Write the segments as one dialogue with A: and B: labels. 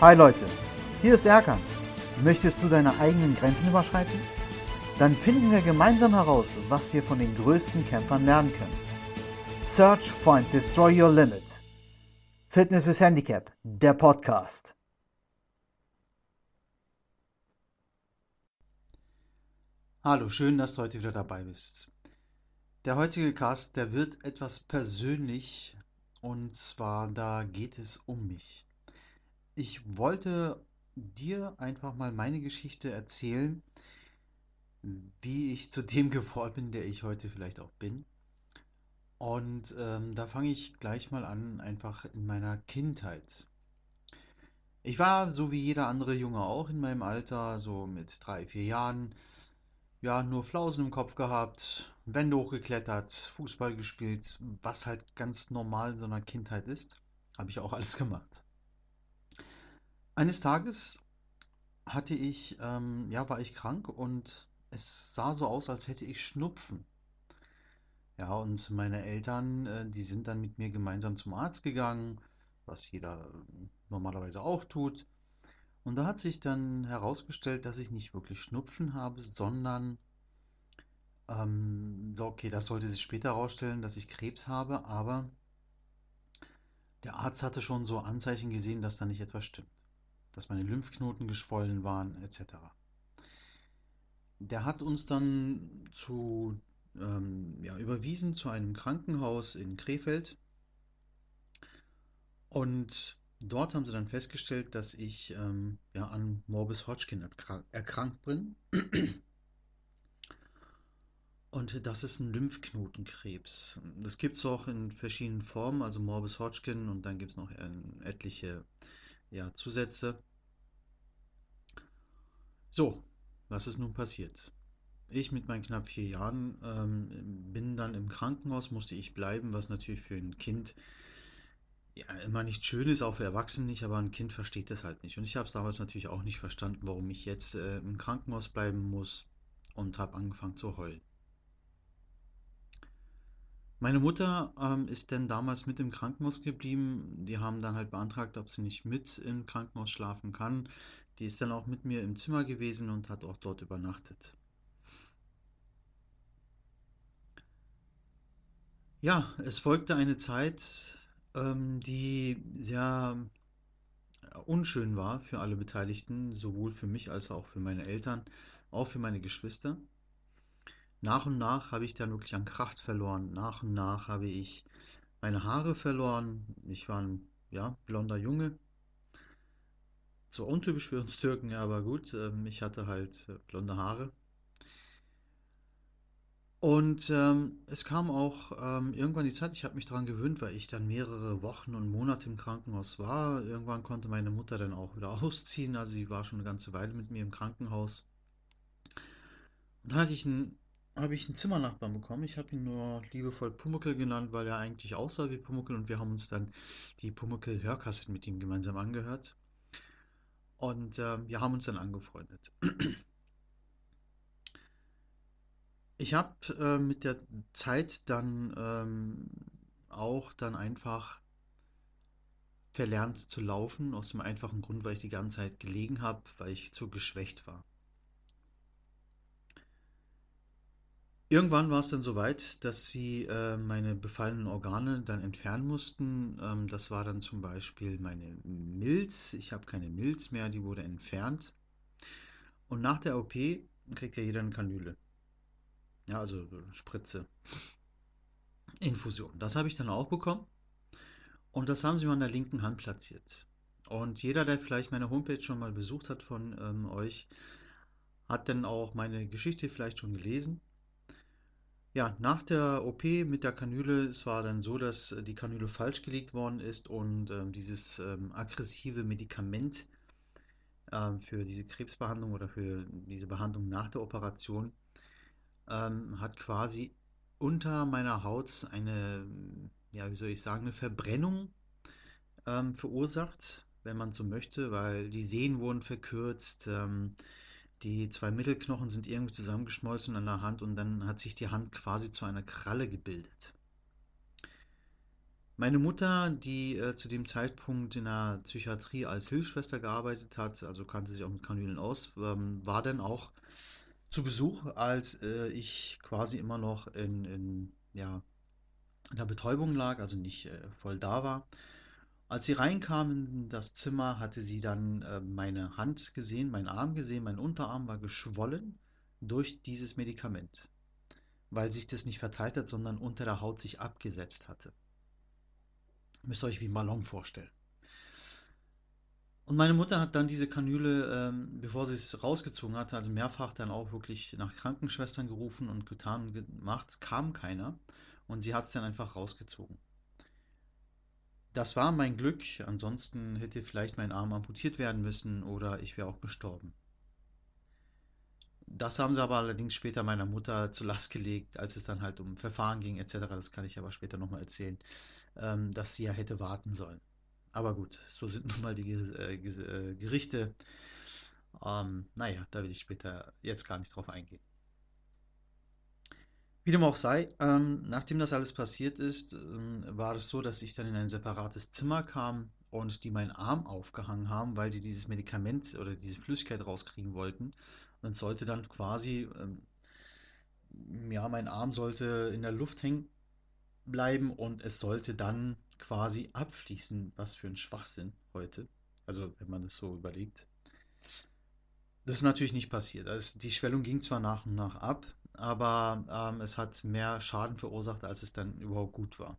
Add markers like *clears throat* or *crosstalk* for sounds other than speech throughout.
A: Hi Leute, hier ist Erkan. Möchtest du deine eigenen Grenzen überschreiten? Dann finden wir gemeinsam heraus, was wir von den größten Kämpfern lernen können. Search, Find, Destroy Your Limit. Fitness with Handicap, der Podcast.
B: Hallo, schön, dass du heute wieder dabei bist. Der heutige Cast, der wird etwas persönlich und zwar da geht es um mich. Ich wollte dir einfach mal meine Geschichte erzählen, wie ich zu dem *laughs* geworden bin, der ich heute vielleicht auch bin. Und ähm, da fange ich gleich mal an, einfach in meiner Kindheit. Ich war so wie jeder andere Junge auch in meinem Alter, so mit drei, vier Jahren, ja, nur Flausen im Kopf gehabt, Wände hochgeklettert, Fußball gespielt, was halt ganz normal in so einer Kindheit ist. Habe ich auch *laughs* alles gemacht. Eines Tages hatte ich, ähm, ja, war ich krank und es sah so aus, als hätte ich Schnupfen. Ja, und meine Eltern, äh, die sind dann mit mir gemeinsam zum Arzt gegangen, was jeder äh, normalerweise auch tut. Und da hat sich dann herausgestellt, dass ich nicht wirklich Schnupfen habe, sondern, ähm, okay, das sollte sich später herausstellen, dass ich Krebs habe, aber der Arzt hatte schon so Anzeichen gesehen, dass da nicht etwas stimmt, dass meine Lymphknoten geschwollen waren, etc. Der hat uns dann zu, ähm, ja, überwiesen zu einem Krankenhaus in Krefeld und Dort haben sie dann festgestellt, dass ich ähm, ja, an Morbus Hodgkin erkrankt bin. *clears throat* Und das ist ein Lymphknotenkrebs. Das gibt es auch in verschiedenen Formen, also Morbus Hodgkin und dann gibt es noch etliche ja, Zusätze. So, was ist nun passiert? Ich mit meinen knapp vier Jahren ähm, bin dann im Krankenhaus, musste ich bleiben, was natürlich für ein Kind ja, immer nicht schön ist, auch für Erwachsene nicht, aber ein Kind versteht das halt nicht. Und ich habe es damals natürlich auch nicht verstanden, warum ich jetzt äh, im Krankenhaus bleiben muss und habe angefangen zu heulen. Meine Mutter ähm, ist dann damals mit im Krankenhaus geblieben. Die haben dann halt beantragt, ob sie nicht mit im Krankenhaus schlafen kann. Die ist dann auch mit mir im Zimmer gewesen und hat auch dort übernachtet. Ja, es folgte eine Zeit, ähm, die sehr unschön war für alle Beteiligten, sowohl für mich als auch für meine Eltern, auch für meine Geschwister. Nach und nach habe ich dann wirklich an Kraft verloren. Nach und nach habe ich meine Haare verloren. Ich war ein ja, blonder Junge. Zwar untypisch für uns Türken, aber gut, ähm, ich hatte halt äh, blonde Haare. Und ähm, es kam auch ähm, irgendwann die Zeit, ich habe mich daran gewöhnt, weil ich dann mehrere Wochen und Monate im Krankenhaus war. Irgendwann konnte meine Mutter dann auch wieder *laughs* ausziehen, also sie war schon eine ganze Weile mit mir im Krankenhaus. Und dann hatte ich ein, habe ich einen Zimmernachbarn bekommen. Ich habe ihn nur liebevoll Pumuckel genannt, weil er eigentlich aussah wie Pumuckel und wir haben uns dann die Pumuckel-Hörkassette mit ihm gemeinsam angehört. Und ähm, wir haben uns dann angefreundet. Ich habe äh, mit der Zeit dann ähm, auch dann einfach verlernt zu laufen, aus dem einfachen Grund, weil ich die ganze Zeit gelegen habe, weil ich zu geschwächt war. Irgendwann war es dann soweit, dass sie äh, meine befallenen Organe dann entfernen mussten. Ähm, das war dann zum Beispiel meine Milz. Ich habe keine Milz mehr, die wurde entfernt. Und nach der OP kriegt ja jeder eine Kanüle. Ja, also Spritze. Infusion. Das habe ich dann auch bekommen. Und das haben sie mir an der linken Hand platziert. Und jeder, der vielleicht meine Homepage schon mal besucht hat von ähm, euch, hat dann auch meine Geschichte vielleicht schon gelesen. Ja, nach der OP mit der Kanüle, es war dann so, dass die Kanüle falsch gelegt worden ist und ähm, dieses ähm, aggressive Medikament ähm, für diese Krebsbehandlung oder für diese Behandlung nach der Operation ähm, hat quasi unter meiner Haut eine, ja, wie soll ich sagen, eine Verbrennung ähm, verursacht, wenn man so möchte, weil die Sehnen wurden verkürzt, ähm, die zwei Mittelknochen sind irgendwie zusammengeschmolzen an der Hand und dann hat sich die Hand quasi zu einer Kralle gebildet. Meine Mutter, die äh, zu dem Zeitpunkt in der Psychiatrie als Hilfsschwester gearbeitet hat, also kannte sich auch mit Kanülen aus, ähm, war dann auch zu Besuch, als äh, ich quasi immer noch in, in, ja, in der Betäubung lag, also nicht äh, voll da war. Als sie reinkam in das Zimmer, hatte sie dann äh, meine Hand gesehen, meinen Arm gesehen, mein Unterarm war geschwollen durch dieses Medikament, weil sich das nicht verteilt hat, sondern unter der Haut sich abgesetzt hatte. Müsst ihr euch wie ein Ballon vorstellen. Und meine Mutter hat dann diese Kanüle, ähm, bevor sie es rausgezogen hatte, also mehrfach dann auch wirklich nach Krankenschwestern gerufen und getan gemacht, kam keiner. Und sie hat es dann einfach rausgezogen. Das war mein Glück, ansonsten hätte vielleicht mein Arm amputiert werden müssen oder ich wäre auch gestorben. Das haben sie aber allerdings später meiner Mutter *laughs* zur Last gelegt, als es dann halt um Verfahren ging etc. Das kann ich aber später nochmal erzählen, ähm, dass sie ja hätte warten sollen. Aber gut, so sind *laughs* nun mal die äh, äh, Gerichte. Ähm, naja, da will ich später jetzt gar nicht drauf eingehen. Wie dem auch sei, ähm, nachdem das alles passiert ist, ähm, war es so, dass ich dann in ein separates Zimmer kam und die meinen Arm aufgehangen haben, weil die dieses Medikament oder diese Flüssigkeit rauskriegen wollten. Und sollte dann quasi, ähm, ja, mein Arm sollte in der Luft hängen bleiben und es sollte dann quasi abfließen. Was für ein Schwachsinn heute. Also, wenn man das so überlegt. Das ist natürlich nicht passiert. Also die Schwellung ging zwar nach und nach ab, aber ähm, es hat mehr Schaden verursacht, als es dann überhaupt gut war.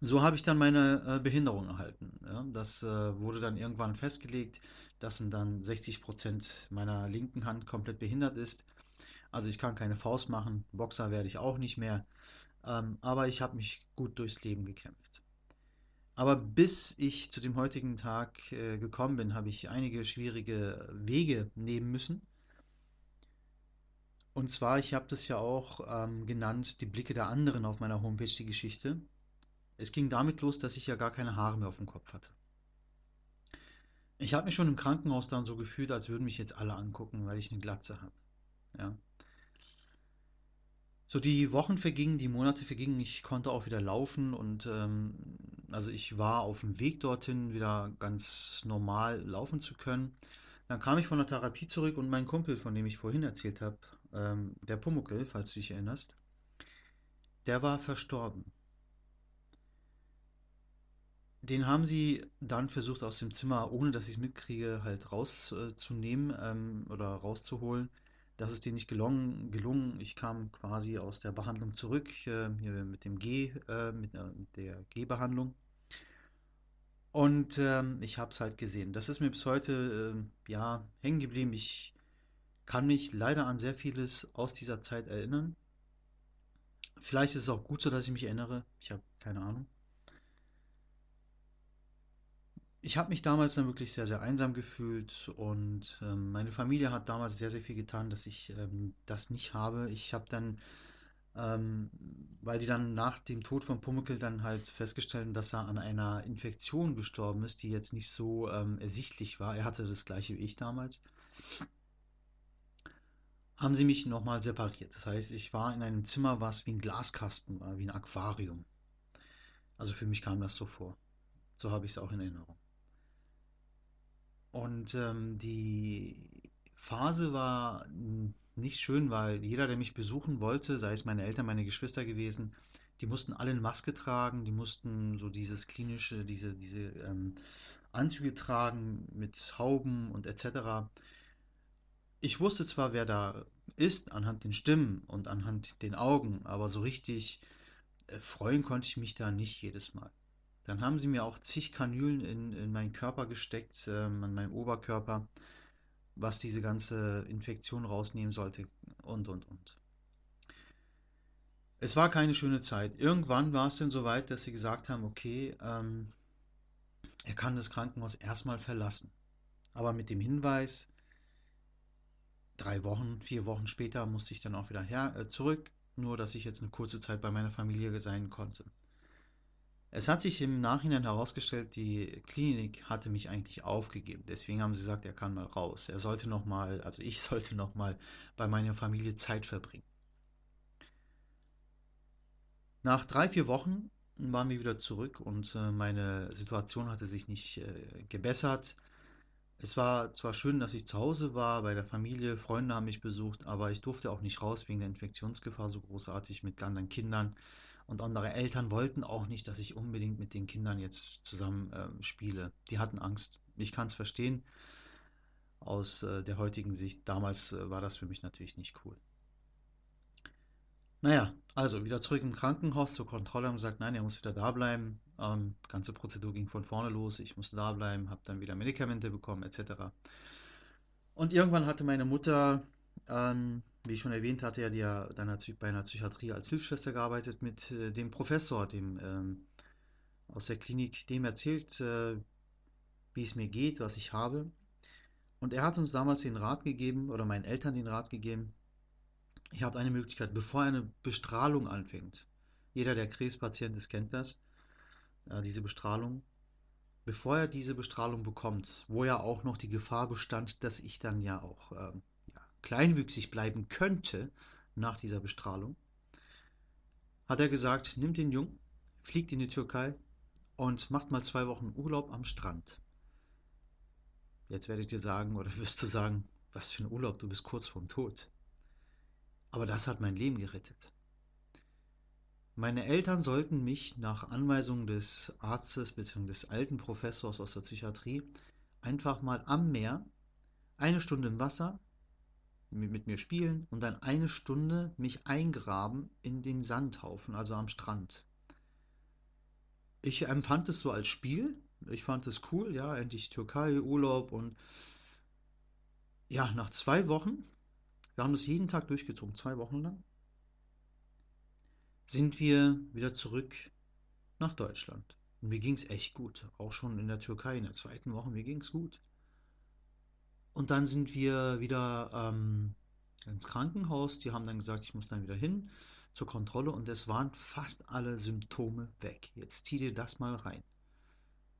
B: So habe ich dann meine äh, Behinderung erhalten. Ja? Das äh, wurde dann irgendwann festgelegt, dass dann 60 Prozent meiner linken Hand komplett behindert ist. Also ich kann keine Faust machen, Boxer werde ich auch nicht mehr, ähm, aber ich habe mich gut durchs Leben gekämpft. Aber bis ich zu dem heutigen Tag äh, gekommen bin, habe ich einige schwierige Wege nehmen müssen. Und zwar, ich habe das ja auch ähm, genannt, die Blicke der anderen auf meiner Homepage, die Geschichte. Es ging damit los, dass ich ja gar keine Haare mehr auf dem Kopf hatte. Ich habe mich schon im Krankenhaus dann so gefühlt, als würden mich jetzt alle angucken, weil ich eine Glatze habe. Ja. So die Wochen vergingen, die Monate vergingen, ich konnte auch wieder laufen und ähm, also ich war auf dem Weg dorthin, wieder ganz normal laufen zu können. Dann kam ich von der Therapie zurück und mein Kumpel, von dem ich vorhin erzählt habe, ähm, der Pumuckel, falls du dich erinnerst, der war verstorben. Den haben sie dann versucht aus dem Zimmer, ohne dass ich es mitkriege, halt rauszunehmen ähm, oder rauszuholen. Das ist denen nicht gelungen. gelungen. Ich kam quasi aus der Behandlung zurück, äh, hier mit dem G, äh, mit, äh, mit der G-Behandlung. Und ähm, ich habe es halt gesehen. Das ist mir bis heute äh, ja hängen geblieben. Ich kann mich leider an sehr vieles aus dieser Zeit erinnern. Vielleicht ist es auch gut so, dass ich mich erinnere. Ich habe keine Ahnung. Ich habe mich damals dann wirklich sehr, sehr einsam gefühlt und ähm, meine Familie hat damals sehr, sehr viel getan, dass ich ähm, das nicht habe. Ich habe dann, ähm, weil die dann nach dem Tod von Pumuckl dann halt festgestellt haben, dass er an einer Infektion gestorben ist, die jetzt nicht so ähm, ersichtlich war. Er hatte das gleiche wie ich damals. Haben sie mich nochmal separiert. Das heißt, ich war in einem Zimmer, was wie ein Glaskasten war, wie ein Aquarium. Also für mich kam das so vor. So habe ich es auch in Erinnerung. Und ähm, die Phase war nicht schön, weil jeder, der mich besuchen wollte, sei es meine Eltern, meine Geschwister gewesen, die mussten alle eine Maske tragen, die mussten so dieses klinische, diese, diese ähm, Anzüge tragen mit Hauben und etc. Ich wusste zwar, wer da ist, anhand den Stimmen und anhand den Augen, aber so richtig äh, freuen konnte ich mich da nicht jedes Mal. Dann haben sie mir auch zig Kanülen in, in meinen Körper gesteckt, ähm, an meinen Oberkörper, was diese ganze Infektion rausnehmen sollte und, und, und. Es war keine schöne Zeit. Irgendwann war es dann so weit, dass sie gesagt haben, okay, ähm, er kann das Krankenhaus erstmal verlassen. Aber mit dem Hinweis, drei Wochen, vier Wochen später musste ich dann auch wieder her, äh, zurück, nur dass ich jetzt eine kurze Zeit bei meiner Familie sein konnte. Es hat sich im Nachhinein herausgestellt, die Klinik hatte mich eigentlich aufgegeben. Deswegen haben sie gesagt, er kann mal raus. Er sollte noch mal, also ich *laughs* sollte noch mal bei meiner Familie Zeit verbringen. Nach drei, vier Wochen waren wir wieder zurück und äh, meine Situation hatte sich nicht äh, gebessert. Es war zwar schön, dass ich zu Hause war, bei der Familie, Freunde haben mich besucht, aber ich durfte auch nicht raus wegen der Infektionsgefahr so großartig mit anderen Kindern. Und andere Eltern wollten auch nicht, dass ich unbedingt mit den Kindern jetzt zusammen äh, spiele. Die hatten Angst. Ich kann es verstehen aus äh, der heutigen Sicht. Damals äh, war das für mich natürlich nicht cool. Naja, also wieder zurück im Krankenhaus zur Kontrolle haben gesagt, nein, er muss wieder da bleiben. Ähm, ganze Prozedur ging von vorne los. Ich musste da bleiben, habe dann wieder Medikamente bekommen, etc. Und irgendwann hatte meine Mutter, ähm, wie ich schon erwähnt hatte, ja, die ja dann bei einer Psychiatrie als Hilfsschwester gearbeitet, mit äh, dem Professor, dem ähm, aus der Klinik, dem erzählt, äh, wie es mir geht, was ich habe. Und er hat uns damals den Rat gegeben, oder meinen Eltern den Rat gegeben, Ihr habt eine Möglichkeit, bevor eine Bestrahlung anfängt. Jeder, der Krebspatient ist, kennt das, äh, diese Bestrahlung. Bevor er diese Bestrahlung bekommt, wo ja auch noch die Gefahr bestand, dass ich dann ja auch ähm, ja, kleinwüchsig bleiben könnte nach dieser Bestrahlung, hat er gesagt, nimmt den Jungen, fliegt in die Türkei und macht mal zwei Wochen Urlaub am Strand. Jetzt werde ich dir sagen, oder *laughs* wirst du sagen, was für ein Urlaub, du bist kurz vorm Tod. Aber das hat mein Leben gerettet. Meine Eltern sollten mich nach Anweisung des Arztes bzw. des alten Professors aus der Psychiatrie einfach mal am Meer eine Stunde im Wasser mit mir spielen und dann eine Stunde mich eingraben in den Sandhaufen, also am Strand. Ich empfand es so als Spiel. Ich fand es cool, ja, endlich Türkei, Urlaub und ja, nach zwei Wochen wir haben das jeden Tag durchgezogen, zwei Wochen lang. Sind wir wieder zurück nach Deutschland. Und mir ging es echt gut. Auch schon in der Türkei in der zweiten Woche, mir ging es gut. Und dann sind wir wieder ähm, ins Krankenhaus. Die haben dann gesagt, ich muss dann wieder hin zur Kontrolle und es waren fast alle Symptome weg. Jetzt zieh dir das mal rein.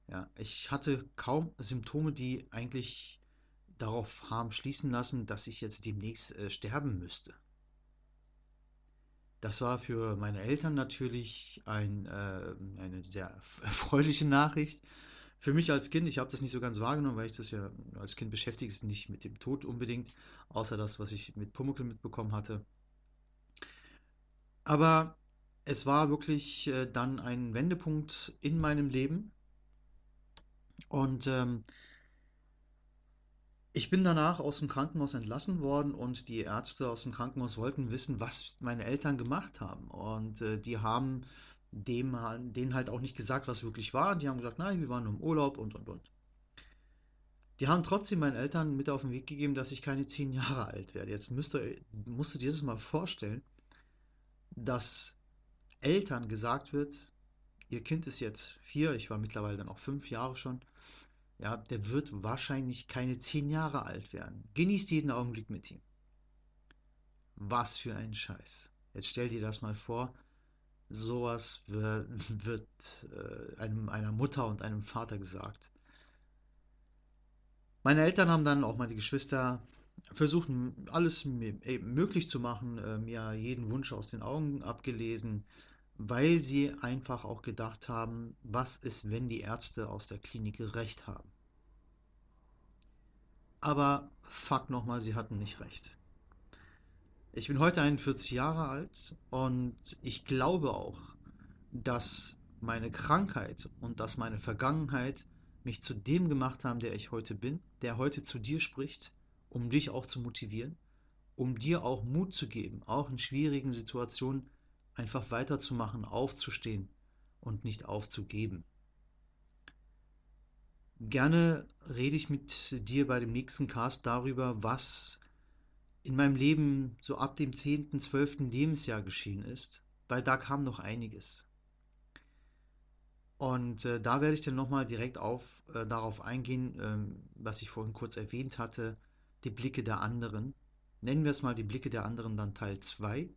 B: Ja, ich hatte kaum Symptome, die eigentlich darauf haben schließen lassen, dass ich jetzt demnächst äh, sterben müsste. Das war für meine Eltern natürlich ein, äh, eine sehr *laughs* erfreuliche Nachricht. Für mich als Kind, ich habe das nicht so ganz wahrgenommen, weil ich das ja als Kind beschäftigt ist, nicht mit dem Tod unbedingt, außer das, was ich mit Pumuckl mitbekommen hatte. Aber es war wirklich äh, dann ein Wendepunkt in meinem Leben. Und ähm, ich bin danach aus dem Krankenhaus entlassen worden und die Ärzte aus dem Krankenhaus wollten wissen, was meine Eltern gemacht haben. Und äh, die haben dem, denen halt auch nicht gesagt, was wirklich war. Die haben gesagt, nein, wir waren im Urlaub und und und. Die haben trotzdem meinen Eltern mit auf den Weg gegeben, dass ich keine zehn Jahre alt werde. Jetzt müsst ihr, musst du dir das mal vorstellen, dass Eltern gesagt wird, ihr Kind ist jetzt vier, ich war mittlerweile dann auch fünf Jahre schon, ja, der wird wahrscheinlich keine zehn Jahre alt werden. Genießt jeden Augenblick mit ihm. Was für ein Scheiß. Jetzt stell dir das mal vor, sowas wird, *laughs* wird äh, einem, einer Mutter und einem Vater gesagt. Meine Eltern haben dann, auch meine Geschwister, versucht, alles möglich zu machen, äh, mir jeden Wunsch aus den Augen abgelesen, weil sie einfach auch gedacht haben, was ist, wenn die Ärzte aus der Klinik recht haben. Aber fuck nochmal, sie hatten nicht recht. Ich bin heute 41 Jahre alt und ich glaube auch, dass meine Krankheit und dass meine Vergangenheit mich zu dem gemacht haben, der ich heute bin, der heute zu dir spricht, um dich auch zu motivieren, um dir auch Mut zu geben, auch in schwierigen Situationen einfach weiterzumachen, aufzustehen und nicht aufzugeben. Gerne rede ich mit dir bei dem nächsten Cast darüber, was in meinem Leben so ab dem 10., 12. Lebensjahr geschehen ist, weil da kam noch einiges. Und äh, da werde ich dann nochmal direkt auf, äh, darauf eingehen, äh, was ich vorhin kurz erwähnt hatte, die Blicke der anderen. Nennen wir es mal die Blicke der anderen dann Teil 2.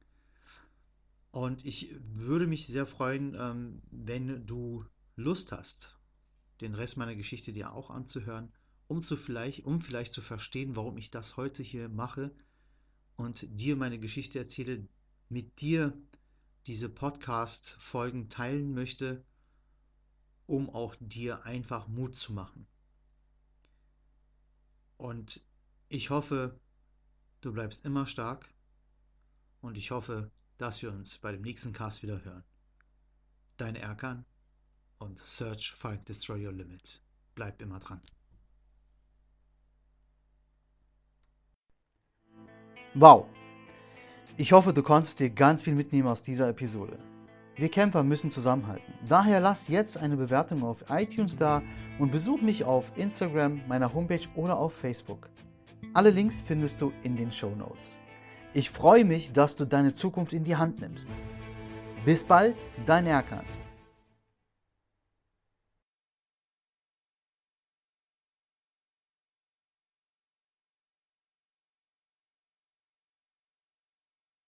B: Und ich würde mich sehr freuen, ähm, wenn du Lust hast, den Rest meiner Geschichte dir auch anzuhören, um, zu vielleicht, um vielleicht zu verstehen, warum ich das heute hier mache und dir meine Geschichte erzähle, mit dir diese Podcast-Folgen teilen möchte, um auch dir einfach Mut zu machen. Und ich hoffe, du bleibst immer stark und ich hoffe, dass wir uns bei dem nächsten Cast wieder hören. Deine Erkan und Search, Find, Destroy Your Limit. Bleib immer dran.
A: Wow! Ich hoffe, du konntest dir ganz viel mitnehmen aus dieser Episode. Wir Kämpfer müssen zusammenhalten. Daher lass jetzt eine Bewertung auf iTunes da und besuch mich auf Instagram, meiner Homepage oder auf Facebook. Alle Links findest du in den Show Notes. Ich freue mich, dass du deine Zukunft in die Hand nimmst. Bis bald, dein Erkan.